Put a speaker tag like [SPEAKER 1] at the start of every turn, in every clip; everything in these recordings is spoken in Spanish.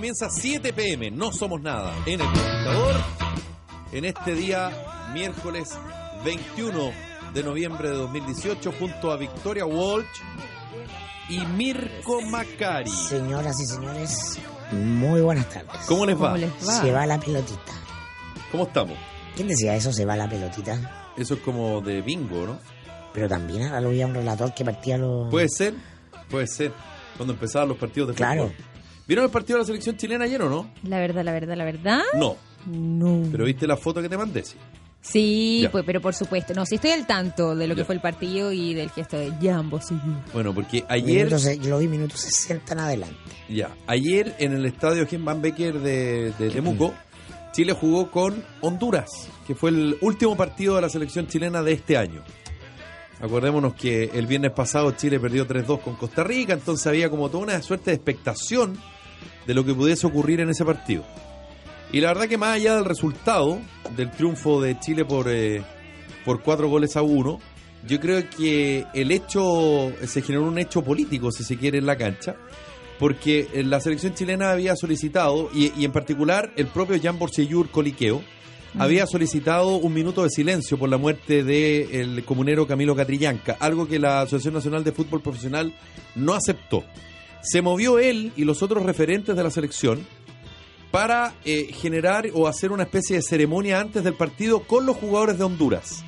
[SPEAKER 1] comienza 7 pm. No somos nada en el computador. En este día, miércoles 21 de noviembre de 2018, junto a Victoria Walsh y Mirko Macari.
[SPEAKER 2] Señoras y señores, muy buenas tardes.
[SPEAKER 1] ¿Cómo les va?
[SPEAKER 3] ¿Cómo les va?
[SPEAKER 2] Se va la pelotita.
[SPEAKER 1] ¿Cómo estamos?
[SPEAKER 2] ¿Quién decía eso? Se va la pelotita.
[SPEAKER 1] Eso es como de bingo, ¿no?
[SPEAKER 2] Pero también ahora lo un relator que partía los.
[SPEAKER 1] Puede ser, puede ser. Cuando empezaban los partidos de
[SPEAKER 2] Claro.
[SPEAKER 1] fútbol. ¿Vieron el partido de la selección chilena ayer o no?
[SPEAKER 3] La verdad, la verdad, la verdad.
[SPEAKER 1] No.
[SPEAKER 3] No.
[SPEAKER 1] Pero viste la foto que te mandé, sí.
[SPEAKER 3] Sí,
[SPEAKER 1] Ya.
[SPEAKER 3] pues, pero por supuesto. No, sí estoy al tanto de lo que fue el partido y del gesto de Jambo. Sí.
[SPEAKER 1] Bueno, porque ayer,
[SPEAKER 2] Minutos, yo lo vi minutos 60 en adelante.
[SPEAKER 1] ya, ayer en el estadio Jim Van Becker de, de Temuco, Chile jugó con Honduras, que fue el último partido de la selección chilena de este año. Acordémonos que el viernes pasado Chile perdió 3-2 con Costa Rica, entonces había como toda una suerte de expectación de lo que pudiese ocurrir en ese partido. Y la verdad que más allá del resultado del triunfo de Chile por, eh, por cuatro goles a uno, yo creo que el hecho, se generó un hecho político, si se quiere, en la cancha, porque eh, la selección chilena había solicitado, y, y en particular el propio Jan Borsellur Coliqueo, había solicitado un minuto de silencio por la muerte del comunero Camilo Catrillanca, algo que la Asociación Nacional de Fútbol Profesional no aceptó. Se movió él y los otros referentes de la selección para eh, generar o hacer una especie de ceremonia antes del partido con los jugadores de Honduras.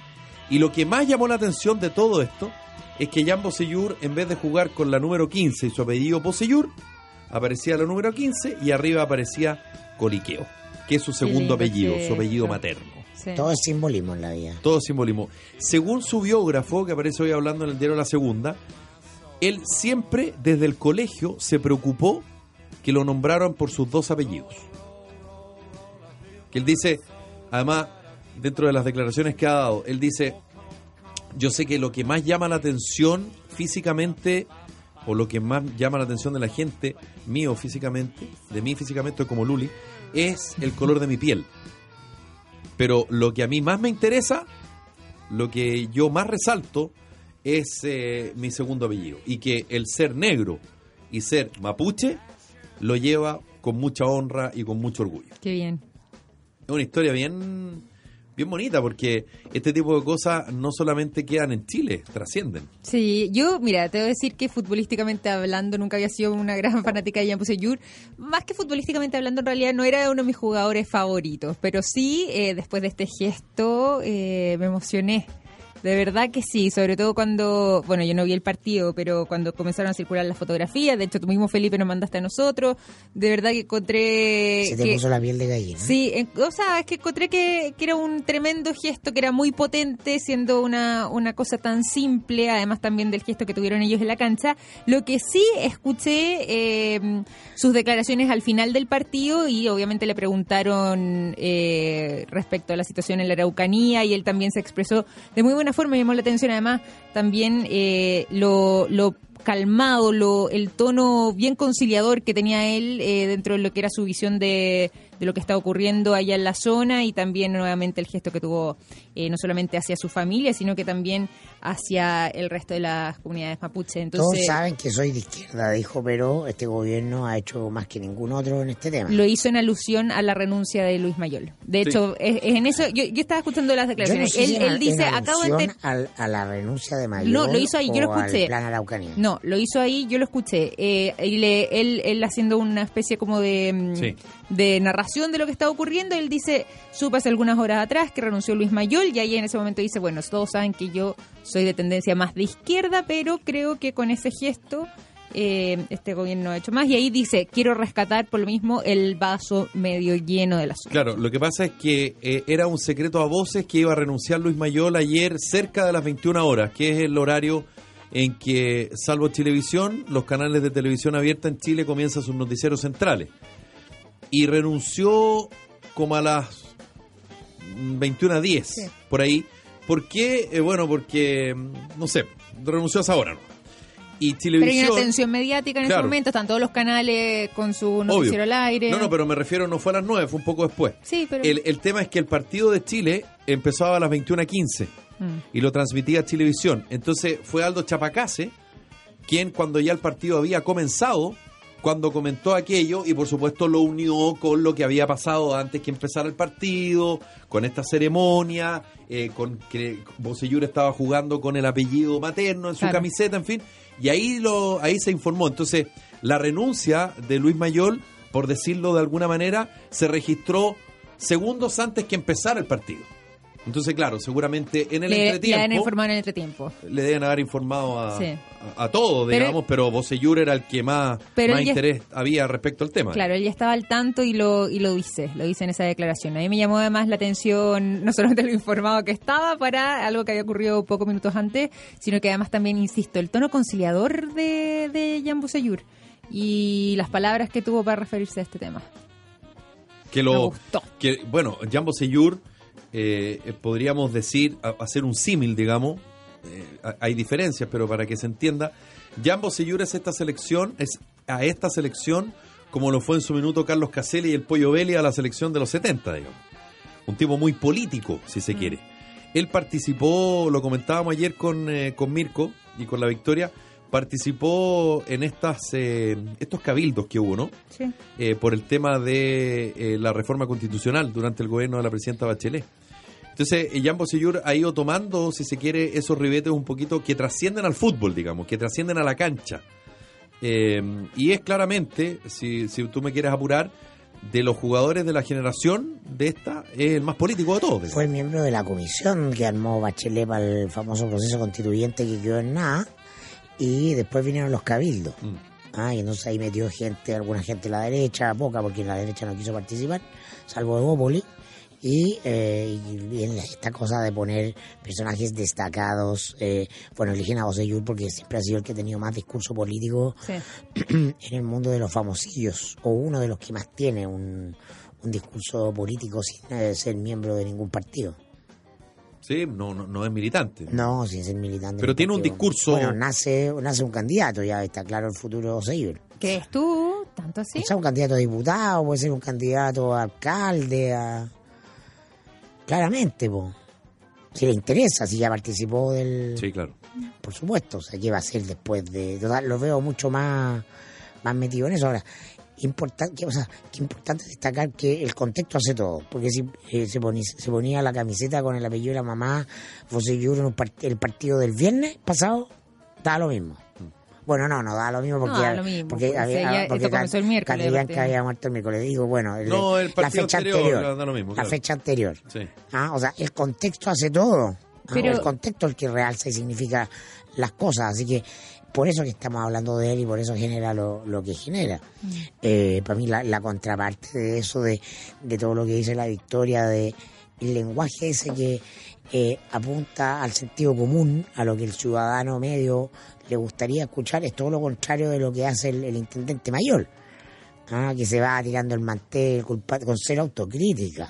[SPEAKER 1] Y lo que más llamó la atención de todo esto es que Jan Bosellur, en vez de jugar con la número 15 y su apellido Bosellur, aparecía la número 15 y arriba aparecía Coliqueo, que es su segundo
[SPEAKER 3] lindo
[SPEAKER 1] apellido, su apellido materno.
[SPEAKER 3] Sí.
[SPEAKER 2] Todo es simbolismo en la vida.
[SPEAKER 1] Todo simbolismo. Según su biógrafo, que aparece hoy hablando en el diario La Segunda, él siempre desde el colegio se preocupó que lo nombraron por sus dos apellidos. Que él dice, además, dentro de las declaraciones que ha dado, él dice, yo sé que lo que más llama la atención físicamente, o lo que más llama la atención de la gente, mío físicamente, de mí físicamente como Luli, es el color de mi piel. Pero lo que a mí más me interesa, lo que yo más resalto, es eh, mi segundo apellido. Y que el ser negro y ser mapuche lo lleva con mucha honra y con mucho orgullo.
[SPEAKER 3] Qué bien.
[SPEAKER 1] Es una historia bien, bien bonita porque este tipo de cosas no solamente quedan en Chile, trascienden.
[SPEAKER 3] Sí, yo, mira, te voy a decir que futbolísticamente hablando nunca había sido una gran fanática de Jan Bosellur. Más que futbolísticamente hablando, en realidad no era uno de mis jugadores favoritos. Pero sí, eh, después de este gesto, eh, me emocioné. De verdad que sí, sobre todo cuando, bueno, yo no vi el partido, pero cuando comenzaron a circular las fotografías, de hecho tú mismo Felipe nos mandaste a nosotros, de verdad que encontré...
[SPEAKER 2] Se te
[SPEAKER 3] que-
[SPEAKER 2] puso la piel de gallina.
[SPEAKER 3] Sí, en- o sea, es que encontré que, que era un tremendo gesto, que era muy potente, siendo una, una cosa tan simple, además también del gesto que tuvieron ellos en la cancha. Lo que sí escuché eh, sus declaraciones al final del partido y obviamente le preguntaron eh, respecto a la situación en la Araucanía y él también se expresó de muy buena forma, me llamó la atención. Además también eh, lo... lo calmado, lo, el tono bien conciliador que tenía él eh, dentro de lo que era su visión de, de lo que está ocurriendo allá en la zona y también nuevamente el gesto que tuvo eh, no solamente hacia su familia, sino que también hacia el resto de las comunidades mapuche.
[SPEAKER 2] Todos
[SPEAKER 3] Entonces,
[SPEAKER 2] saben que soy de izquierda, dijo, pero este gobierno ha hecho más que ningún otro en este tema.
[SPEAKER 3] lo hizo en alusión a la renuncia de Luis Mayol. De
[SPEAKER 1] Sí.
[SPEAKER 3] hecho, es, es en eso, yo, yo estaba escuchando las
[SPEAKER 2] Yo no
[SPEAKER 3] declaraciones.
[SPEAKER 2] sé
[SPEAKER 3] él,
[SPEAKER 2] si en-
[SPEAKER 3] él
[SPEAKER 2] en
[SPEAKER 3] dice, acabo de...
[SPEAKER 2] al- a la renuncia de Mayor
[SPEAKER 3] No, lo hizo ahí, yo lo escuché.
[SPEAKER 2] plan Araucanía.
[SPEAKER 3] No, lo hizo ahí, yo lo escuché. Eh, y le- él, él haciendo una especie como de, mm,
[SPEAKER 1] Sí.
[SPEAKER 3] de narración de lo que estaba ocurriendo, él dice, supe hace algunas horas atrás que renunció Luis Mayol y ahí en ese momento dice, bueno, todos saben que yo soy de tendencia más de izquierda, pero creo que con ese gesto eh, este gobierno ha hecho más. Y ahí dice, quiero rescatar por lo mismo el vaso medio lleno del asunto.
[SPEAKER 1] Claro, lo que pasa es que eh, era un secreto a voces que iba a renunciar Luis Mayol ayer cerca de las 21 horas, que es el horario en que, salvo Televisión, los canales de televisión abierta en Chile comienzan sus noticieros centrales. Y renunció como a las 21 a 10,
[SPEAKER 3] Sí.
[SPEAKER 1] por ahí. ¿Por qué? Eh, bueno, porque, mm, no sé, renunció a esa hora. ¿no? Y
[SPEAKER 3] Pero hay
[SPEAKER 1] Televisión...
[SPEAKER 3] una tensión mediática en
[SPEAKER 1] Claro.
[SPEAKER 3] ese momento, están todos los canales con su noticiero al aire.
[SPEAKER 1] No, no, pero me refiero, no fue a las 9, fue un poco después.
[SPEAKER 3] Sí, pero...
[SPEAKER 1] El, el tema es que el partido de Chile empezaba a las 21.15
[SPEAKER 3] Mm.
[SPEAKER 1] y lo transmitía Chilevisión. Entonces fue Aldo Chapacase quien, cuando ya el partido había comenzado, cuando comentó aquello y por supuesto lo unió con lo que había pasado antes que empezara el partido, con esta ceremonia, eh, con que Bocellur estaba jugando con el apellido materno en su
[SPEAKER 3] Claro.
[SPEAKER 1] camiseta, en fin, y ahí lo ahí se informó. Entonces, la renuncia de Luis Mayol, por decirlo de alguna manera, se registró segundos antes que empezara el partido. Entonces, claro, seguramente en el
[SPEAKER 3] Le, le
[SPEAKER 1] entretiempo
[SPEAKER 3] han informado en el entretiempo.
[SPEAKER 1] le deben haber informado a,
[SPEAKER 3] Sí.
[SPEAKER 1] a,
[SPEAKER 3] Pero-
[SPEAKER 1] digamos, pero Bocellur era el que más,
[SPEAKER 3] Pero
[SPEAKER 1] más
[SPEAKER 3] ya-
[SPEAKER 1] interés había respecto al tema.
[SPEAKER 3] Claro, él ya estaba al tanto y lo, y lo dice, lo dice en esa declaración. A mí me llamó además la atención, no solamente lo informado que estaba para algo que había ocurrido pocos minutos antes, sino que además también, insisto, el tono conciliador de, de Jan Busayur y las palabras que tuvo para referirse a este tema.
[SPEAKER 1] que
[SPEAKER 3] Me
[SPEAKER 1] lo
[SPEAKER 3] gustó.
[SPEAKER 1] que bueno Jan Bosellur eh, podríamos decir hacer un símil digamos eh, ha- hay diferencias pero para que se entienda Jan Bosellur es esta selección es a esta selección como lo fue en su minuto Carlos Caselli y el Pollo Belli a la selección de los 70 digamos un tipo muy político si se quiere él participó lo comentábamos ayer con, eh, con Mirko y con la Victoria participó en estas eh, estos cabildos que hubo no
[SPEAKER 3] Sí.
[SPEAKER 1] eh, por el tema de eh, la reforma constitucional durante el gobierno de la presidenta Bachelet. Entonces, eh, Jan Bosellur ha ido tomando, si se quiere, esos ribetes un poquito que trascienden al fútbol, digamos, que trascienden a la cancha. Eh, y es claramente, si, si tú me quieres apurar, de los jugadores de la generación de esta, es el más político de todos. digamos.
[SPEAKER 2] Fue miembro de la comisión que armó Bachelet para el famoso proceso constituyente que quedó en nada. Y después vinieron los cabildos.
[SPEAKER 1] Mm.
[SPEAKER 2] Ah, y entonces ahí metió gente, alguna gente de la derecha, poca, porque la derecha no quiso participar, salvo Evópoli. Y, eh, y- en esta cosa de poner personajes destacados, eh, bueno, eligen a Bosellur porque siempre ha sido el que ha tenido más discurso político
[SPEAKER 3] Sí.
[SPEAKER 2] en el mundo de los famosillos, o uno de los que más tiene un, un discurso político sin eh, ser miembro de ningún partido.
[SPEAKER 1] Sí, no, no, no es militante.
[SPEAKER 2] No, sin ser militante.
[SPEAKER 1] Pero tiene un discurso-
[SPEAKER 2] Bueno, nace, nace un candidato, ya está claro el futuro de Seibel.
[SPEAKER 3] ¿Crees tú? ¿Tanto así?
[SPEAKER 2] O sea, un candidato a diputado, puede ser un candidato a alcalde, a... Claramente, po. Si le interesa, si ya participó del...
[SPEAKER 1] Sí, claro.
[SPEAKER 2] Por supuesto, o sea, ¿qué va a hacer después de...? Total, lo veo mucho más, más metido en eso. Ahora, importante, o sea, qué importante destacar que el contexto hace todo. Porque si eh, se, ponía, se ponía la camiseta con el apellido de la mamá, José Yuro, en part- el partido del viernes pasado, daba lo mismo. Bueno, no, no daba lo mismo porque,
[SPEAKER 3] No, da lo mismo,
[SPEAKER 2] porque,
[SPEAKER 3] pues,
[SPEAKER 2] había, porque
[SPEAKER 3] esto comenzó el miércoles, aparte.
[SPEAKER 2] había muerto el miércoles. Digo, bueno, el-
[SPEAKER 1] No, el
[SPEAKER 2] la
[SPEAKER 1] partido
[SPEAKER 2] fecha
[SPEAKER 1] anterior,
[SPEAKER 2] anterior.
[SPEAKER 1] da lo mismo,
[SPEAKER 2] la fecha anterior.
[SPEAKER 1] Sí.
[SPEAKER 2] Ah, o sea, el contexto hace todo. Ah, el contexto es el que realza y significa las cosas. Así que por eso que estamos hablando de él y por eso genera lo, lo que genera. Eh, para mí la, la contraparte de eso, de, de todo lo que dice la victoria, de el lenguaje ese que eh, apunta al sentido común, a lo que el ciudadano medio le gustaría escuchar, es todo lo contrario de lo que hace el, el intendente mayor. Ah, que se va tirando el mantel culpa- con cero autocrítica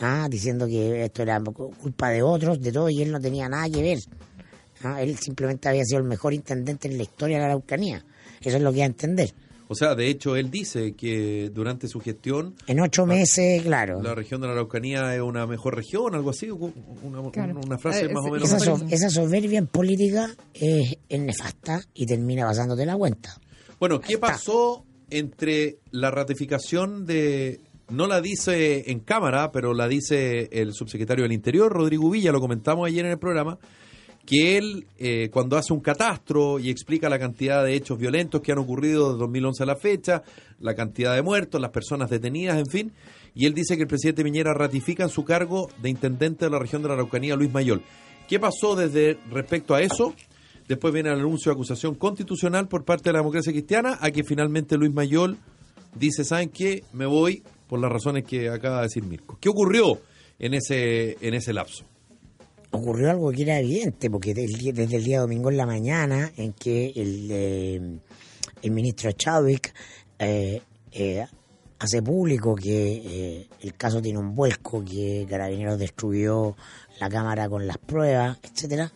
[SPEAKER 2] ah, diciendo que esto era culpa de otros, de todo, y él no tenía nada que ver. Ah, él simplemente había sido el mejor intendente en la historia de la Araucanía. Eso es lo que da a entender.
[SPEAKER 1] O sea, de hecho, él dice que durante su gestión
[SPEAKER 2] En ocho meses, claro.
[SPEAKER 1] la región de la Araucanía es una mejor región, algo así, una,
[SPEAKER 3] Claro.
[SPEAKER 1] una frase
[SPEAKER 3] Eh,
[SPEAKER 1] más o menos.
[SPEAKER 2] Esa, so- soberbia en política es, es nefasta y termina pasándote la cuenta.
[SPEAKER 1] Bueno, ¿qué pasó entre la ratificación de... No la dice en cámara, pero la dice el subsecretario del Interior, Rodrigo Villa, lo comentamos ayer en el programa, que él, eh, cuando hace un catastro y explica la cantidad de hechos violentos que han ocurrido de 2011 a la fecha, la cantidad de muertos, las personas detenidas, en fin, y él dice que el presidente Piñera ratifica en su cargo de intendente de la región de la Araucanía, Luis Mayol. ¿Qué pasó desde respecto a eso? Después viene el anuncio de acusación constitucional por parte de la democracia cristiana, a que finalmente Luis Mayol dice, ¿saben qué? Me voy por las razones que acaba de decir Mirko. ¿Qué ocurrió en ese, en ese lapso?
[SPEAKER 2] Ocurrió algo que era evidente, porque desde el día domingo en la mañana, en que el, eh, el ministro Chadwick eh, eh, hace público que el caso tiene un vuelco, que Carabineros destruyó la cámara con las pruebas, etcétera,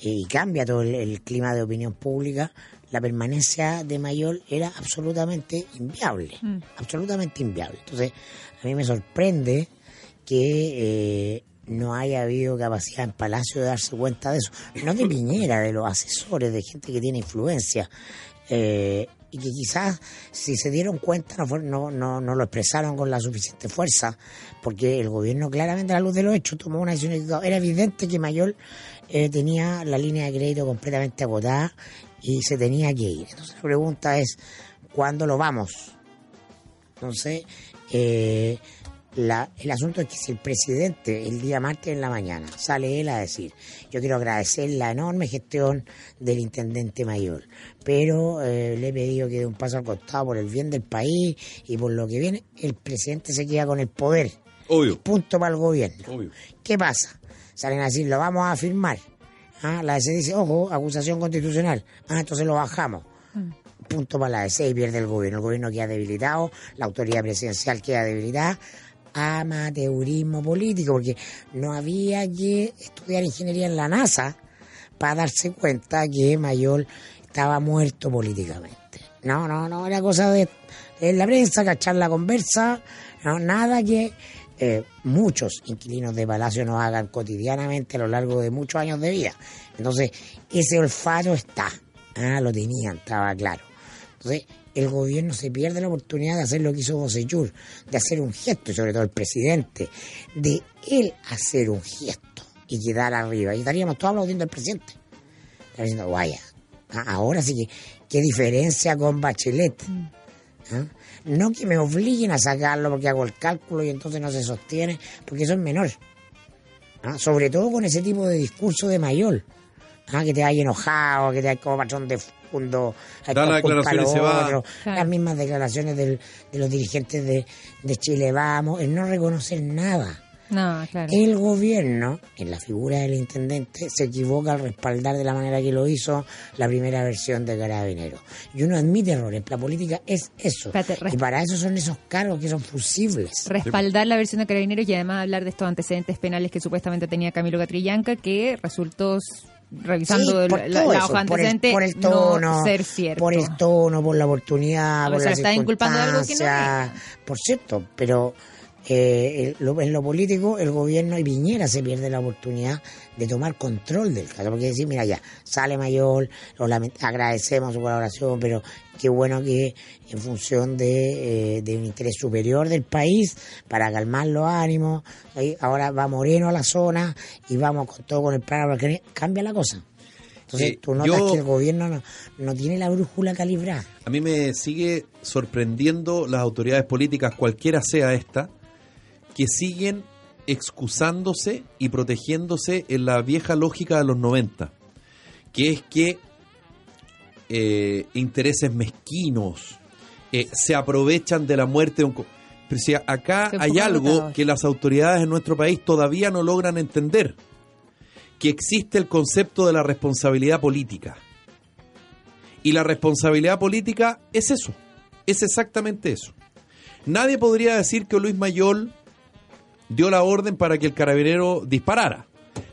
[SPEAKER 2] y cambia todo el, el clima de opinión pública, la permanencia de Mayol era absolutamente inviable, absolutamente inviable. Entonces, a mí me sorprende que no haya habido capacidad en Palacio de darse cuenta de eso. No de Piñera, de los asesores, de gente que tiene influencia. Eh, y que quizás si se dieron cuenta no, fue- no, no, no lo expresaron con la suficiente fuerza, porque el gobierno claramente a la luz de los hechos tomó una decisión. Era evidente que Mayor eh, tenía la línea de crédito completamente agotada y se tenía que ir. Entonces la pregunta es, ¿cuándo lo vamos? Entonces, eh, la- el asunto es que si el presidente el día martes en la mañana sale él a decir, yo quiero agradecer la enorme gestión del intendente mayor, pero eh, le he pedido que dé un paso al costado por el bien del país y por lo que viene, el presidente se queda con el poder.
[SPEAKER 1] Obvio.
[SPEAKER 2] Punto para el gobierno.
[SPEAKER 1] Obvio.
[SPEAKER 2] ¿Qué pasa? Salen a decir, lo vamos a firmar. Ah, la DC dice, ojo, acusación constitucional. Ah, entonces lo bajamos. Punto para la DC y pierde el gobierno. El gobierno queda debilitado, la autoridad presidencial queda debilitada. Amateurismo político, porque no había que estudiar ingeniería en la NASA para darse cuenta que Mayor estaba muerto políticamente. No, no, no, era cosa de, la prensa, cachar la conversa, no, nada que eh, muchos inquilinos de Palacio nos hagan cotidianamente a lo largo de muchos años de vida. Entonces, ese olfato está, ah, lo tenían, estaba claro. Entonces, el gobierno se pierde la oportunidad de hacer lo que hizo Bosellur, de hacer un gesto, y sobre todo el presidente, de él hacer un gesto y quedar arriba. Y estaríamos todos aplaudiendo al presidente. Estaría diciendo, vaya, ah, ahora sí que, qué diferencia con Bachelet. ¿Ah? No que me obliguen a sacarlo porque hago el cálculo y entonces no se sostiene, porque eso es menor. ¿Ah? Sobre todo con ese tipo de discurso de mayor. ¿Ah? Que te hay enojado, que te hay como patrón de hay
[SPEAKER 1] Da la
[SPEAKER 2] por culpa
[SPEAKER 1] declaración y
[SPEAKER 2] lo
[SPEAKER 1] se va.
[SPEAKER 2] las mismas declaraciones del- de los dirigentes de, de Chile Vamos, el no reconocer nada.
[SPEAKER 3] No, claro.
[SPEAKER 2] El gobierno, en la figura del intendente, se equivoca al respaldar de la manera que lo hizo la primera versión de Carabinero. Y uno admite errores. La política es eso.
[SPEAKER 3] Espérate,
[SPEAKER 2] y para eso son esos cargos que son fusibles.
[SPEAKER 3] respaldar la versión de Carabineros y además hablar de estos antecedentes penales que supuestamente tenía Camilo Catrillanca, que resultó, revisando
[SPEAKER 2] Sí, por
[SPEAKER 3] la, la- la
[SPEAKER 2] eso,
[SPEAKER 3] hoja
[SPEAKER 2] por el,
[SPEAKER 3] antecedente,
[SPEAKER 2] por el tono,
[SPEAKER 3] no ser cierto.
[SPEAKER 2] por el tono, por la oportunidad, por la
[SPEAKER 3] está inculpando de algo que no
[SPEAKER 2] circunstancia. Por cierto, pero eh, en lo político el gobierno y Piñera se pierde la oportunidad de tomar control del caso, porque decir, mira ya, sale mayor, lo agradecemos su colaboración, pero qué bueno que en función de, eh, de un interés superior del país, para calmar los ánimos, ahora va Moreno a la zona y vamos con todo con el plan, porque cambia la cosa. Entonces
[SPEAKER 1] Eh,
[SPEAKER 2] tú notas
[SPEAKER 1] yo-
[SPEAKER 2] que el gobierno no, no tiene la brújula calibrada.
[SPEAKER 1] A mí me sigue sorprendiendo las autoridades políticas, cualquiera sea esta, que siguen excusándose y protegiéndose en la vieja lógica de los 90, que es que eh, intereses mezquinos eh, se aprovechan de la muerte de un... Pero si acá hay algo que las autoridades en nuestro país todavía no logran entender, que existe el concepto de la responsabilidad política. Y la responsabilidad política es eso, es exactamente eso. Nadie podría decir que Luis Mayol dio la orden para que el carabinero disparara.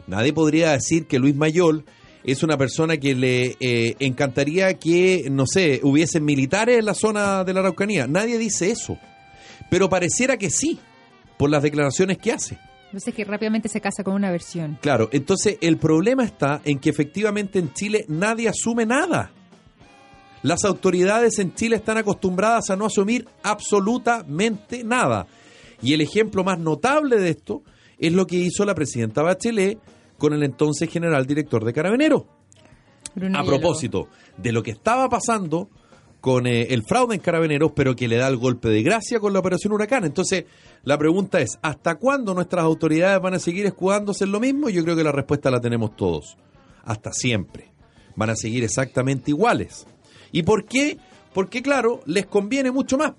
[SPEAKER 1] Nadie podría decir que Luis Mayol es una persona que le eh, encantaría que, no sé, hubiesen militares en la zona de la Araucanía. Nadie dice eso. Pero pareciera que sí, por las declaraciones que hace.
[SPEAKER 3] Entonces que rápidamente se casa con una versión.
[SPEAKER 1] Claro, entonces el problema está en que efectivamente en Chile nadie asume nada. Las autoridades en Chile están acostumbradas a no asumir absolutamente nada. Y el ejemplo más notable de esto es lo que hizo la presidenta Bachelet con el entonces general director de Carabineros.
[SPEAKER 3] Bruno
[SPEAKER 1] A propósito de lo que estaba pasando con eh, el fraude en Carabineros, pero que le da el golpe de gracia con la operación Huracán. Entonces, la pregunta es, ¿hasta cuándo nuestras autoridades van a seguir escudándose en lo mismo? Yo creo que la respuesta la tenemos todos. Hasta siempre. Van a seguir exactamente iguales. ¿Y por qué? Porque, claro, les conviene mucho más.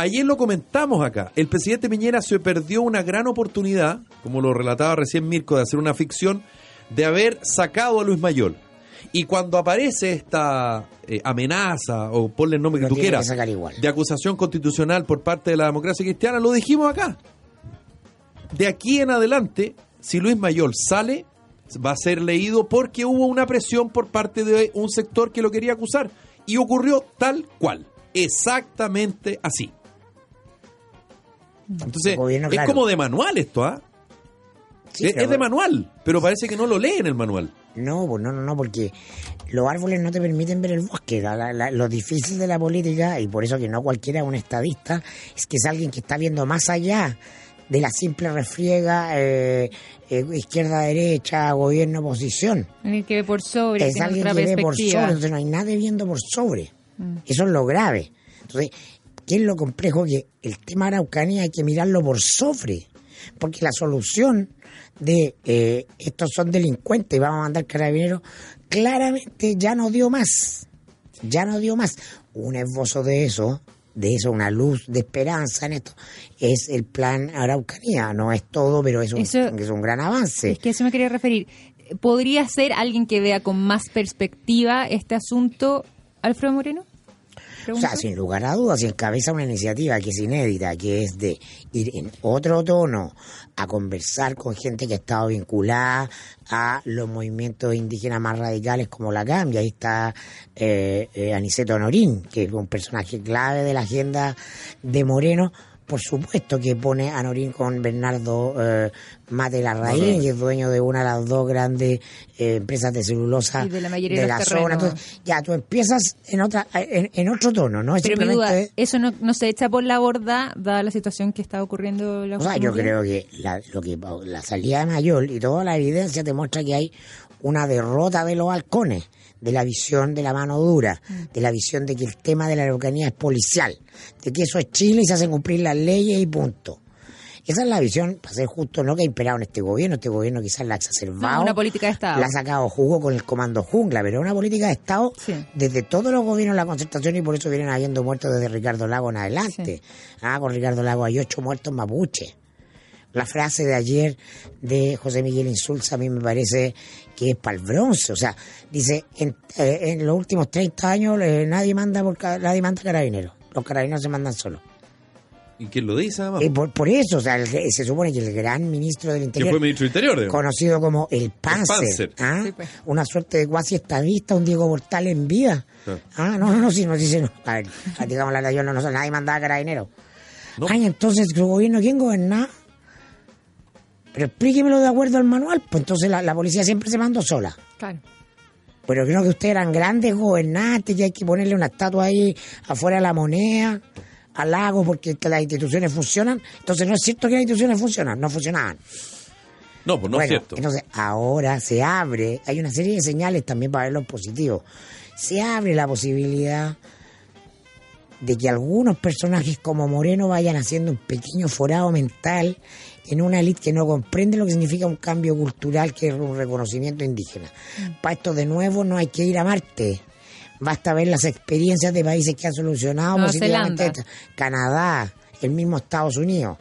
[SPEAKER 1] Ayer lo comentamos acá. El presidente Piñera se perdió una gran oportunidad, como lo relataba recién Mirko, de hacer una ficción, de haber sacado a Luis Mayol. Y cuando aparece esta eh, amenaza, o ponle el nombre
[SPEAKER 2] Lo
[SPEAKER 1] que tú quieras,
[SPEAKER 2] que
[SPEAKER 1] de acusación constitucional por parte de la democracia cristiana, lo dijimos acá. De aquí en adelante, si Luis Mayol sale, va a ser leído porque hubo una presión por parte de un sector que lo quería acusar. Y ocurrió tal cual. Exactamente así. Entonces, es como de manual esto, ¿ah?
[SPEAKER 2] Sí,
[SPEAKER 1] es, de manual, pero parece que no lo lee en el manual.
[SPEAKER 2] No, pues no, no, no, porque los árboles no te permiten ver el bosque. La- la- la- lo difícil de la política, y por eso que no cualquiera es un estadista, es que es alguien que está viendo más allá de la simple refriega eh, eh, izquierda-derecha, gobierno-oposición.
[SPEAKER 3] El que ve por sobre,
[SPEAKER 2] Es alguien
[SPEAKER 3] otra
[SPEAKER 2] que ve por sobre, entonces no hay nadie viendo por sobre. Eso es lo grave. Entonces, ¿qué es lo complejo? Que el tema Araucanía hay que mirarlo por sobre. Porque la solución de eh, estos son delincuentes y vamos a mandar carabineros, claramente ya no dio más. Ya no dio más. Un esbozo de eso, de eso, una luz de esperanza en esto, es el plan Araucanía. No es todo, pero es un,
[SPEAKER 3] Eso-
[SPEAKER 2] es un gran avance.
[SPEAKER 3] Es que a eso me quería referir. ¿Podría ser alguien que vea con más perspectiva este asunto, Alfredo Moreno?
[SPEAKER 2] O sea, sin lugar a dudas, si encabeza una iniciativa que es inédita, que es de ir en otro tono a conversar con gente que ha estado vinculada a los movimientos indígenas más radicales como la CAM, ahí está eh, eh, Aniceto Honorín, que es un personaje clave de la agenda de Moreno, por supuesto que pone a Norín con Bernardo eh, Mate Larraín, que es dueño de una de las dos grandes eh, empresas de celulosa
[SPEAKER 3] Y de la mayoría de
[SPEAKER 2] la
[SPEAKER 3] los
[SPEAKER 2] zona. Entonces, ya, tú empiezas en otra en, en otro tono, ¿no? Es
[SPEAKER 3] Pero mi duda,
[SPEAKER 2] simplemente...
[SPEAKER 3] ¿eso no, no se echa por la borda, dada la situación que está ocurriendo en la
[SPEAKER 2] O sea, yo creo que la, lo que la salida de Mayol y toda la evidencia te muestra que hay una derrota de los halcones, de la visión de la mano dura, de la visión de que el tema de la Araucanía es policial, de que eso es Chile y se hacen cumplir las leyes y punto. Esa es la visión, para ser justo, no que ha imperado en este gobierno, este gobierno quizás la ha exacerbado.
[SPEAKER 3] No, una política de Estado.
[SPEAKER 2] La ha sacado jugo con el comando jungla, pero es una política de Estado
[SPEAKER 3] Sí.
[SPEAKER 2] desde todos los gobiernos de la concertación y por eso vienen habiendo muertos desde Ricardo Lago en adelante. Ah, con Ricardo Lago hay ocho muertos mapuche. La frase de ayer de José Miguel Insulza a mí me parece que es para el bronce. O sea, dice, en, eh, en los últimos 30 años eh, nadie manda por nadie manda carabineros. Los carabineros se mandan solos.
[SPEAKER 1] ¿Y quién lo dice además?
[SPEAKER 2] Y por, por eso, o sea, el- se supone que el gran ministro del
[SPEAKER 1] que
[SPEAKER 2] Interior
[SPEAKER 1] fue ministro del Interior. digamos.
[SPEAKER 2] conocido como el Panzer,
[SPEAKER 1] Panzer.
[SPEAKER 2] ¿ah?
[SPEAKER 3] Sí, pues.
[SPEAKER 2] una suerte de cuasi estadista, un Diego Portal en vida.
[SPEAKER 1] Ah.
[SPEAKER 2] Ah, no, no, no, si nos dicen, no. a ver, digamos la yo no, no, nadie mandaba carabineros.
[SPEAKER 1] No.
[SPEAKER 2] Ay, entonces, ¿su gobierno quién gobernaba? Pero explíquemelo de acuerdo al manual, pues entonces la, la policía siempre se mandó sola.
[SPEAKER 3] Claro.
[SPEAKER 2] Pero creo que ustedes eran grandes gobernantes y hay que ponerle una estatua ahí afuera de la moneda, al lago, porque que las instituciones funcionan. Entonces no es cierto que las instituciones funcionan, no funcionaban.
[SPEAKER 1] No, pues no es cierto.
[SPEAKER 2] Entonces, ahora se abre, hay una serie de señales también para verlo en positivo. Se abre la posibilidad de que algunos personajes como Moreno vayan haciendo un pequeño forado mental en una élite que no comprende lo que significa un cambio cultural, que es un reconocimiento indígena.
[SPEAKER 3] Mm.
[SPEAKER 2] Para esto, de nuevo, no hay que ir a Marte. Basta ver las experiencias de países que han solucionado
[SPEAKER 3] Nueva
[SPEAKER 2] positivamente esto. Canadá, el mismo Estados Unidos.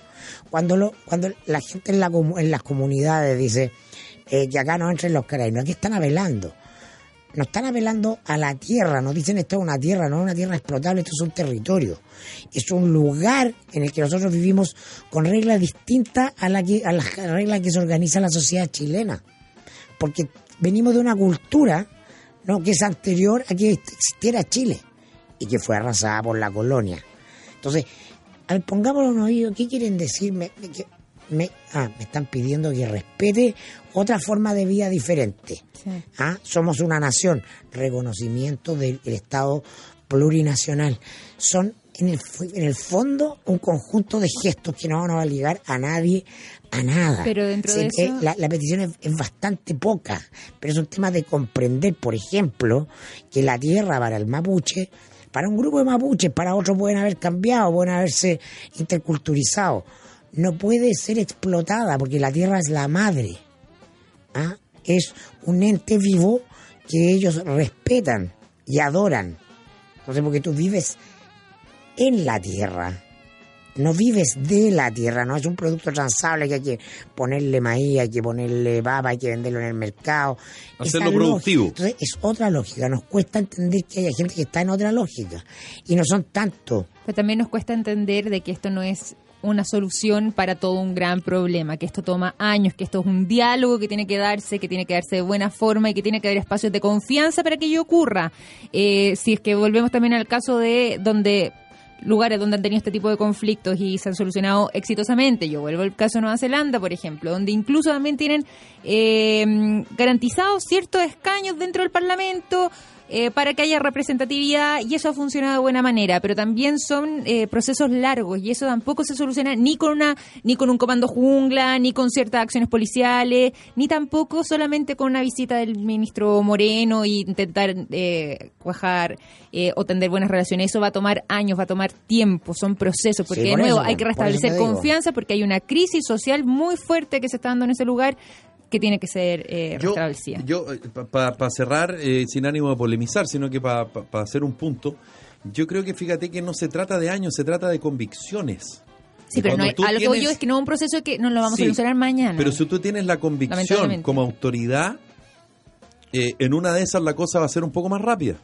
[SPEAKER 2] Cuando lo, cuando la gente en, la, en las comunidades dice eh, que acá no entren los carabineros, aquí están apelando. No están apelando a la tierra, nos dicen esto es una tierra, no es una tierra explotable, esto es un territorio. Es un lugar en el que nosotros vivimos con reglas distintas a, las reglas que se organiza la sociedad chilena. Porque venimos de una cultura que es anterior a que existiera Chile y que fue arrasada por la colonia. Entonces, al pongámoslo en oído, ¿qué quieren decir? Me, me- que- me- ah, me están pidiendo que respete otra forma de vida diferente.
[SPEAKER 3] Sí.
[SPEAKER 2] Ah, Somos una nación, reconocimiento del el Estado plurinacional. Son en el, en el fondo un conjunto de gestos que no van a obligar a nadie a nada.
[SPEAKER 3] Pero dentro de eso-
[SPEAKER 2] La, la petición es, es bastante poca, pero es un tema de comprender, por ejemplo, que la tierra para el mapuche, para un grupo de mapuches, para otros pueden haber cambiado, pueden haberse interculturizado. No puede ser explotada porque la tierra es la madre. ¿ah? Es un ente vivo que ellos respetan y adoran. Entonces, porque tú vives en la tierra. No vives de la tierra, no es un producto transable que hay que ponerle maíz, hay que ponerle papa, hay que venderlo en el mercado.
[SPEAKER 1] Hacerlo
[SPEAKER 2] Esa
[SPEAKER 1] productivo.
[SPEAKER 2] lógica- Entonces es otra lógica, nos cuesta entender que hay gente que está en otra lógica. Y no son tanto.
[SPEAKER 3] Pero también nos cuesta entender de que esto no es una solución para todo un gran problema, que esto toma años, que esto es un diálogo que tiene que darse, que tiene que darse de buena forma y que tiene que haber espacios de confianza para que ello ocurra. Eh, si es que volvemos también al caso de donde lugares donde han tenido este tipo de conflictos y se han solucionado exitosamente. Yo vuelvo al caso de Nueva Zelanda, por ejemplo, donde incluso también tienen eh, garantizados ciertos escaños dentro del Parlamento, eh, para que haya representatividad y eso ha funcionado de buena manera, pero también son eh, procesos largos y eso tampoco se soluciona ni con una ni con un comando jungla, ni con ciertas acciones policiales, ni tampoco solamente con una visita del ministro Moreno e intentar eh, cuajar eh, o tender buenas relaciones. Eso va a tomar años, va a tomar tiempo, son procesos, porque
[SPEAKER 2] Sí,
[SPEAKER 3] de nuevo
[SPEAKER 2] eso,
[SPEAKER 3] hay que restablecer confianza porque hay una crisis social muy fuerte que se está dando en ese lugar que tiene que ser eh,
[SPEAKER 1] Yo,
[SPEAKER 3] restablecida.
[SPEAKER 1] yo para cerrar, eh, sin ánimo de polemizar, sino que para hacer un punto, yo creo que fíjate que no se trata de años, se trata de convicciones.
[SPEAKER 3] Sí,
[SPEAKER 1] Y
[SPEAKER 3] pero no
[SPEAKER 1] cuando
[SPEAKER 3] hay, a lo que voy
[SPEAKER 1] tienes-
[SPEAKER 3] yo es que no es un proceso que no lo vamos
[SPEAKER 1] Sí,
[SPEAKER 3] a solucionar mañana.
[SPEAKER 1] Pero si tú tienes la convicción como autoridad, eh, en una de esas la cosa va a ser un poco más rápida.